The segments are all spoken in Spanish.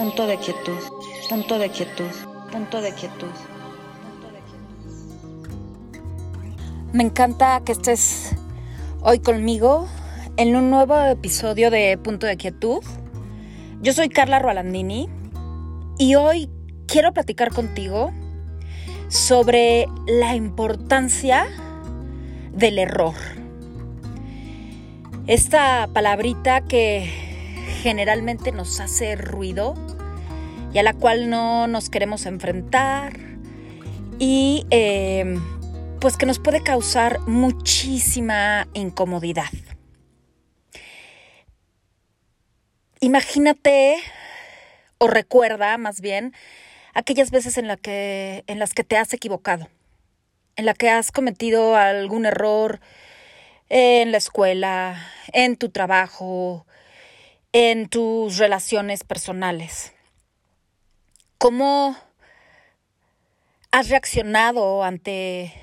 punto de quietud, punto de quietud, punto de quietud. Me encanta que estés hoy conmigo en un nuevo episodio de Punto de Quietud. Yo soy Carla Rolandini y hoy quiero platicar contigo sobre la importancia del error. Esta palabrita que generalmente nos hace ruido y a la cual no nos queremos enfrentar y eh, pues que nos puede causar muchísima incomodidad. Imagínate o recuerda más bien aquellas veces en, que, en las que te has equivocado, en la que has cometido algún error en la escuela, en tu trabajo, en tus relaciones personales. ¿Cómo has reaccionado ante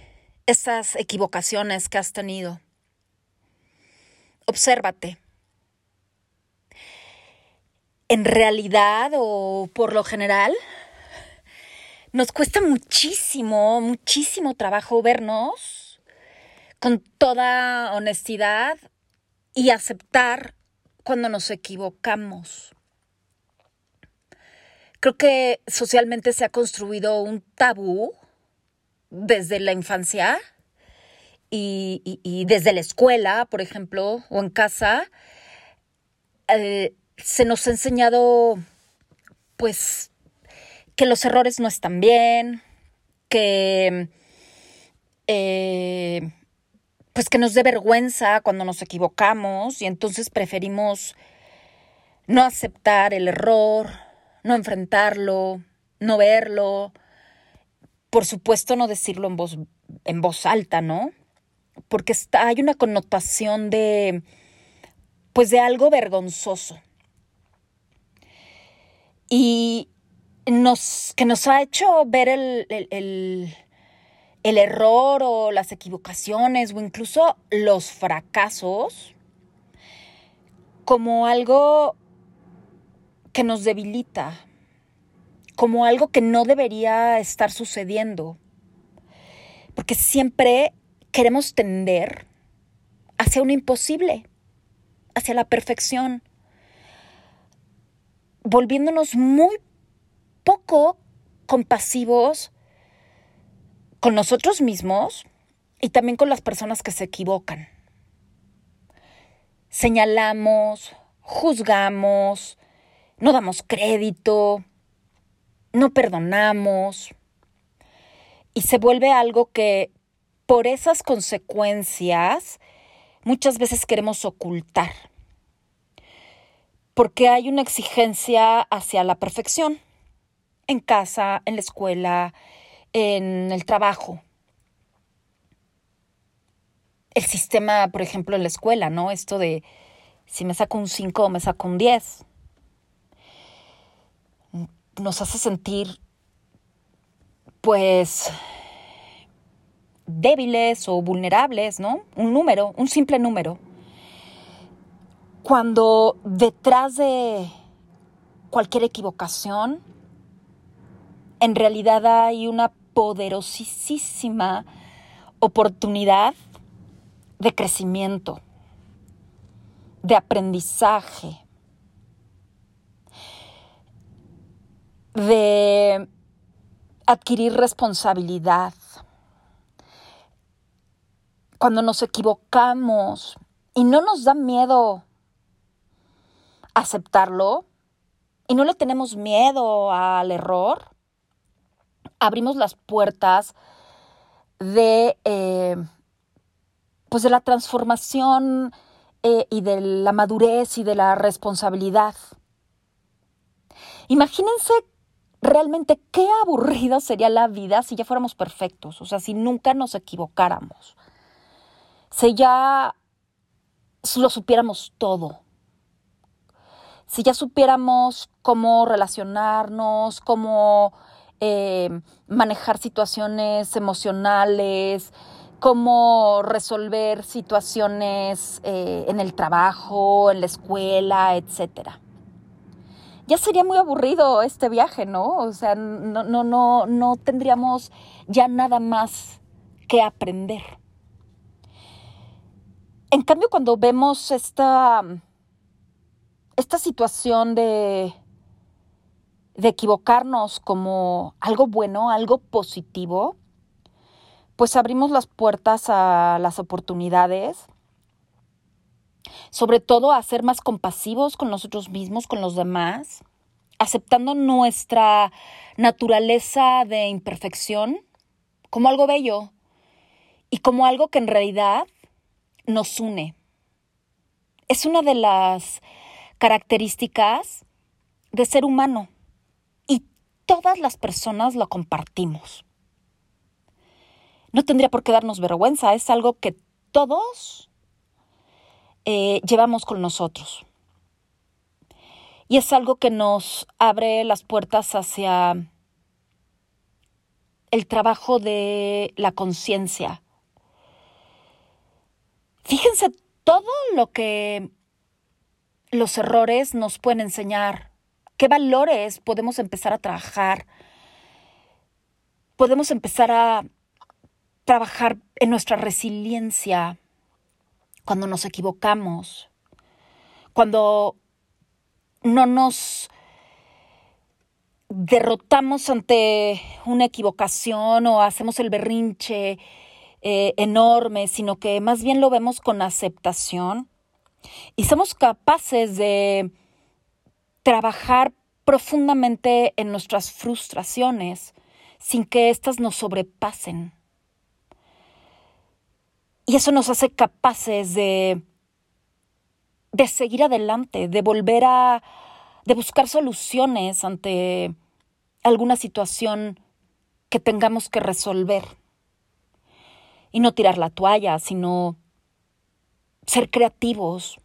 esas equivocaciones que has tenido. Obsérvate. En realidad o por lo general, nos cuesta muchísimo, muchísimo trabajo vernos con toda honestidad y aceptar cuando nos equivocamos. Creo que socialmente se ha construido un tabú desde la infancia y, desde la escuela, por ejemplo, o en casa, eh, se nos ha enseñado, pues, que los errores no están bien, que, eh, pues, que nos dé vergüenza cuando nos equivocamos y entonces preferimos no aceptar el error, no enfrentarlo, no verlo, por supuesto no decirlo en voz, en voz alta, ¿no? Porque está, hay una connotación de, pues de algo vergonzoso. Y nos, que nos ha hecho ver el, el, el error o las equivocaciones o incluso los fracasos como algo que nos debilita, como algo que no debería estar sucediendo. Porque siempre queremos tender hacia un imposible, hacia la perfección, volviéndonos muy poco compasivos con nosotros mismos y también con las personas que se equivocan. Señalamos, juzgamos, no damos crédito, no perdonamos. Y se vuelve algo que por esas consecuencias muchas veces queremos ocultar, porque hay una exigencia hacia la perfección. En casa, en la escuela, en el trabajo. El sistema, por ejemplo, en la escuela, ¿no? Esto de si me saco un 5 me saco un 10 nos hace sentir pues débiles o vulnerables, ¿no? Un número, un simple número. Cuando detrás de cualquier equivocación, en realidad hay una poderosísima oportunidad de crecimiento, de aprendizaje, de adquirir responsabilidad. Cuando nos equivocamos y no nos da miedo aceptarlo y no le tenemos miedo al error, abrimos las puertas de, eh, pues de la transformación eh, y de la madurez y de la responsabilidad. Imagínense realmente qué aburrida sería la vida si ya fuéramos perfectos, o sea, si nunca nos equivocáramos, si ya lo supiéramos todo, si ya supiéramos cómo relacionarnos, cómo eh, manejar situaciones emocionales, cómo resolver situaciones eh, en el trabajo, en la escuela, etcétera. ya sería muy aburrido este viaje, ¿no? O sea, no, no, no, no tendríamos ya nada más que aprender. En cambio, cuando vemos esta, esta situación de, de equivocarnos como algo bueno, algo positivo, pues abrimos las puertas a las oportunidades, sobre todo a ser más compasivos con nosotros mismos, con los demás, aceptando nuestra naturaleza de imperfección como algo bello y como algo que en realidad nos une. Es una de las características de ser humano todas las personas lo compartimos. No tendría por qué darnos vergüenza, es algo que todos eh, llevamos con nosotros. Y es algo que nos abre las puertas hacia el trabajo de la conciencia, Fíjense todo lo que los errores nos pueden enseñar, qué valores podemos empezar a trabajar. Podemos empezar a trabajar en nuestra resiliencia cuando nos equivocamos, cuando no nos derrotamos ante una equivocación o hacemos el berrinche eh, enorme, sino que más bien lo vemos con aceptación y somos capaces de trabajar profundamente en nuestras frustraciones sin que éstas nos sobrepasen. Y eso nos hace capaces de, de seguir adelante, de volver a, de buscar soluciones ante alguna situación que tengamos que resolver y no tirar la toalla, sino ser creativos,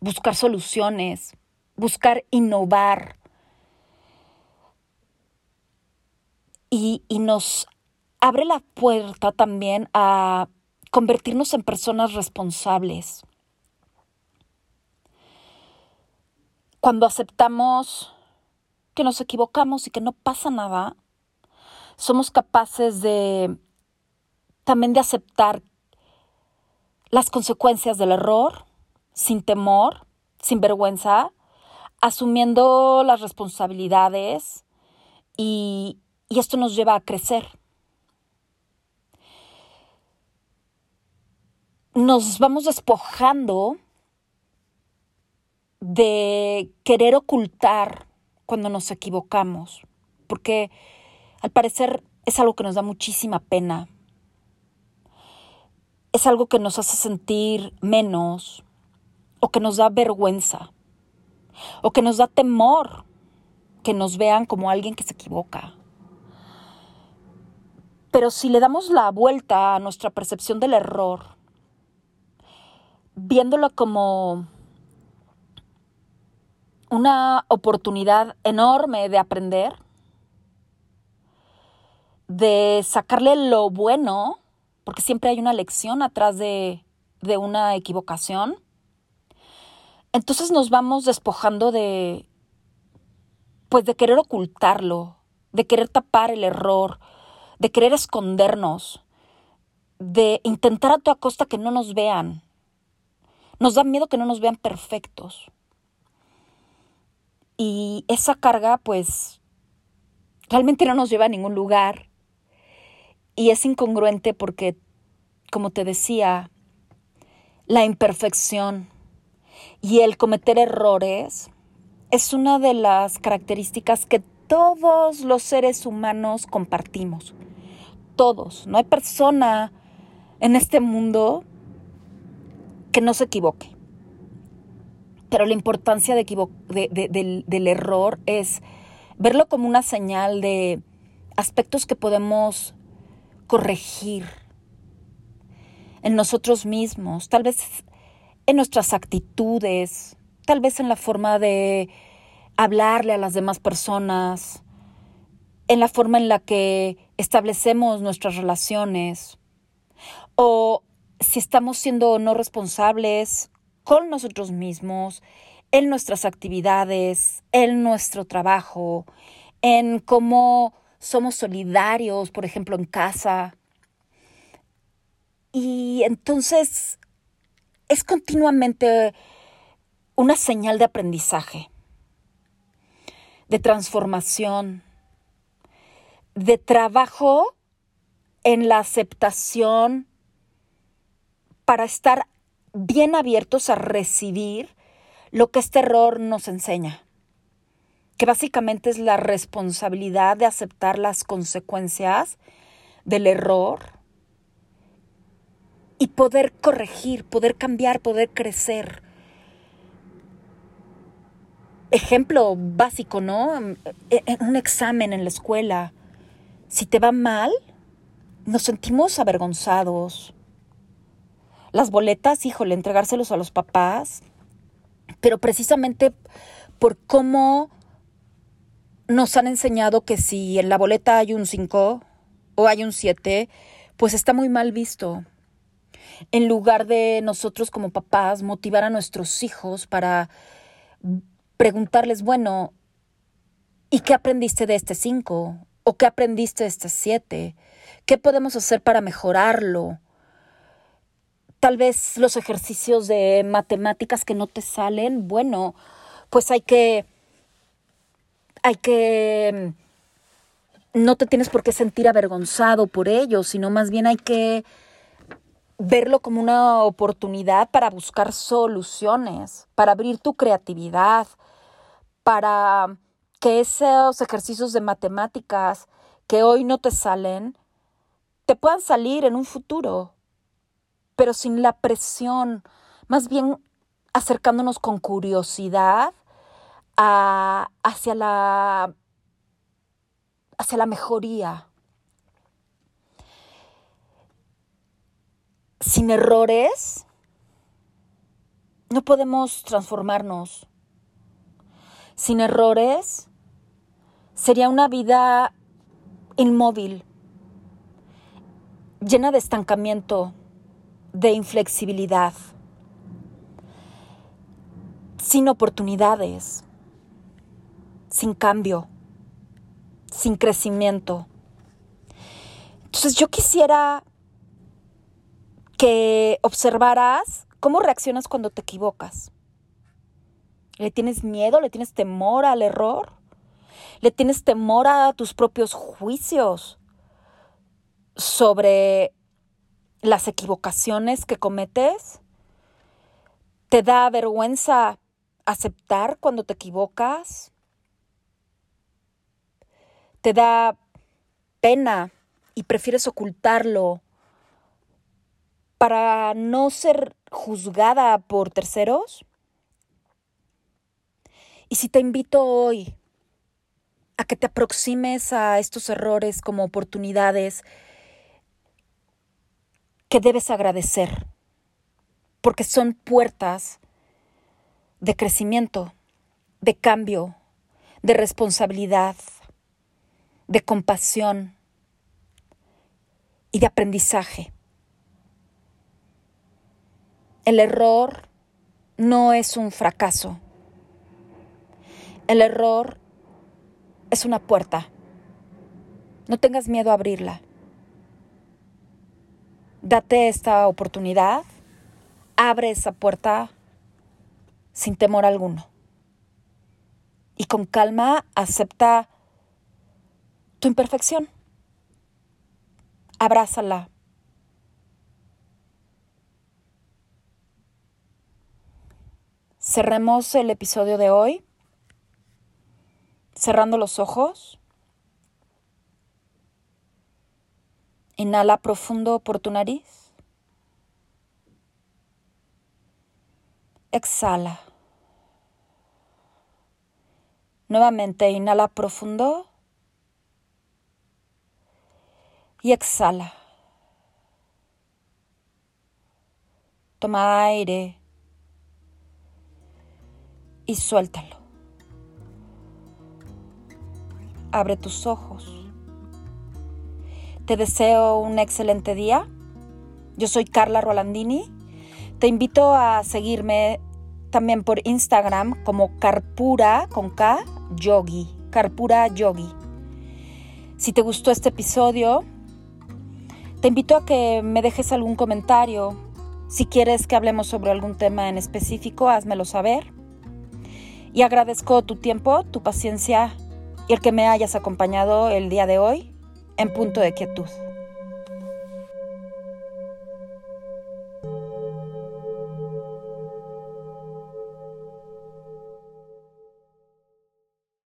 buscar soluciones, buscar innovar. Y, y, nos abre la puerta también a convertirnos en personas responsables. Cuando aceptamos que nos equivocamos y que no pasa nada, somos capaces de también de aceptar las consecuencias del error sin temor, sin vergüenza, asumiendo las responsabilidades y, y esto nos lleva a crecer. Nos vamos despojando de querer ocultar cuando nos equivocamos, porque al parecer es algo que nos da muchísima pena es algo que nos hace sentir menos o que nos da vergüenza o que nos da temor que nos vean como alguien que se equivoca. Pero si le damos la vuelta a nuestra percepción del error, viéndolo como una oportunidad enorme de aprender, de sacarle lo bueno porque siempre hay una lección atrás de, de una equivocación. Entonces nos vamos despojando de, pues de querer ocultarlo, de querer tapar el error, de querer escondernos, de intentar a toda costa que no nos vean. Nos da miedo que no nos vean perfectos. Y esa carga, pues, realmente no nos lleva a ningún lugar. Y es incongruente porque, como te decía, la imperfección y el cometer errores es una de las características que todos los seres humanos compartimos. Todos. No hay persona en este mundo que no se equivoque. Pero la importancia de del, del error es verlo como una señal de aspectos que podemos corregir en nosotros mismos, tal vez en nuestras actitudes, tal vez en la forma de hablarle a las demás personas, en la forma en la que establecemos nuestras relaciones, o si estamos siendo no responsables con nosotros mismos, en nuestras actividades, en nuestro trabajo, en cómo somos solidarios, por ejemplo, en casa. Y entonces es continuamente una señal de aprendizaje, de transformación, de trabajo en la aceptación para estar bien abiertos a recibir lo que este error nos enseña, que básicamente es la responsabilidad de aceptar las consecuencias del error y poder corregir, poder cambiar, poder crecer. Ejemplo básico, ¿no? En un examen en la escuela, si te va mal, nos sentimos avergonzados. Las boletas, híjole, entregárselos a los papás, pero precisamente por cómo nos han enseñado que si en la boleta hay un 5 o hay un 7, pues está muy mal visto. En lugar de nosotros como papás motivar a nuestros hijos para preguntarles, bueno, ¿y qué aprendiste de este 5? ¿O qué aprendiste de este 7? ¿Qué podemos hacer para mejorarlo? Tal vez los ejercicios de matemáticas que no te salen, bueno, pues hay que hay que no te tienes por qué sentir avergonzado por ello, sino más bien hay que verlo como una oportunidad para buscar soluciones, para abrir tu creatividad, para que esos ejercicios de matemáticas que hoy no te salen, te puedan salir en un futuro, pero sin la presión, más bien acercándonos con curiosidad hacia, la, hacia la mejoría. Sin errores, no podemos transformarnos. Sin errores, sería una vida inmóvil, llena de estancamiento, de inflexibilidad, sin oportunidades, sin cambio, sin crecimiento. Entonces yo quisiera que observaras cómo reaccionas cuando te equivocas. ¿Le tienes miedo? ¿Le tienes temor al error? ¿Le tienes temor a tus propios juicios sobre las equivocaciones que cometes? ¿Te da vergüenza aceptar cuando te equivocas? ¿Te da pena y prefieres ocultarlo para no ser juzgada por terceros? Y si te invito hoy a que te aproximes a estos errores como oportunidades que debes agradecer, porque son puertas de crecimiento, de cambio, de responsabilidad, de compasión y de aprendizaje. El error no es un fracaso. El error es una puerta. No tengas miedo a abrirla. Date esta oportunidad. Abre esa puerta sin temor alguno. Y con calma acepta tu imperfección. Abrázala. Cerremos el episodio de hoy cerrando los ojos. Inhala profundo por tu nariz. Exhala. Nuevamente inhala profundo y exhala. Toma aire y suéltalo. abre tus ojos. Te deseo un excelente día. Yo soy Carla Rolandini. Te invito a seguirme también por Instagram como Carpura con K Yogi, Carpura Yogi. Si te gustó este episodio, te invito a que me dejes algún comentario. Si quieres que hablemos sobre algún tema en específico, házmelo saber. Y agradezco tu tiempo, tu paciencia y el que me hayas acompañado el día de hoy en punto de quietud.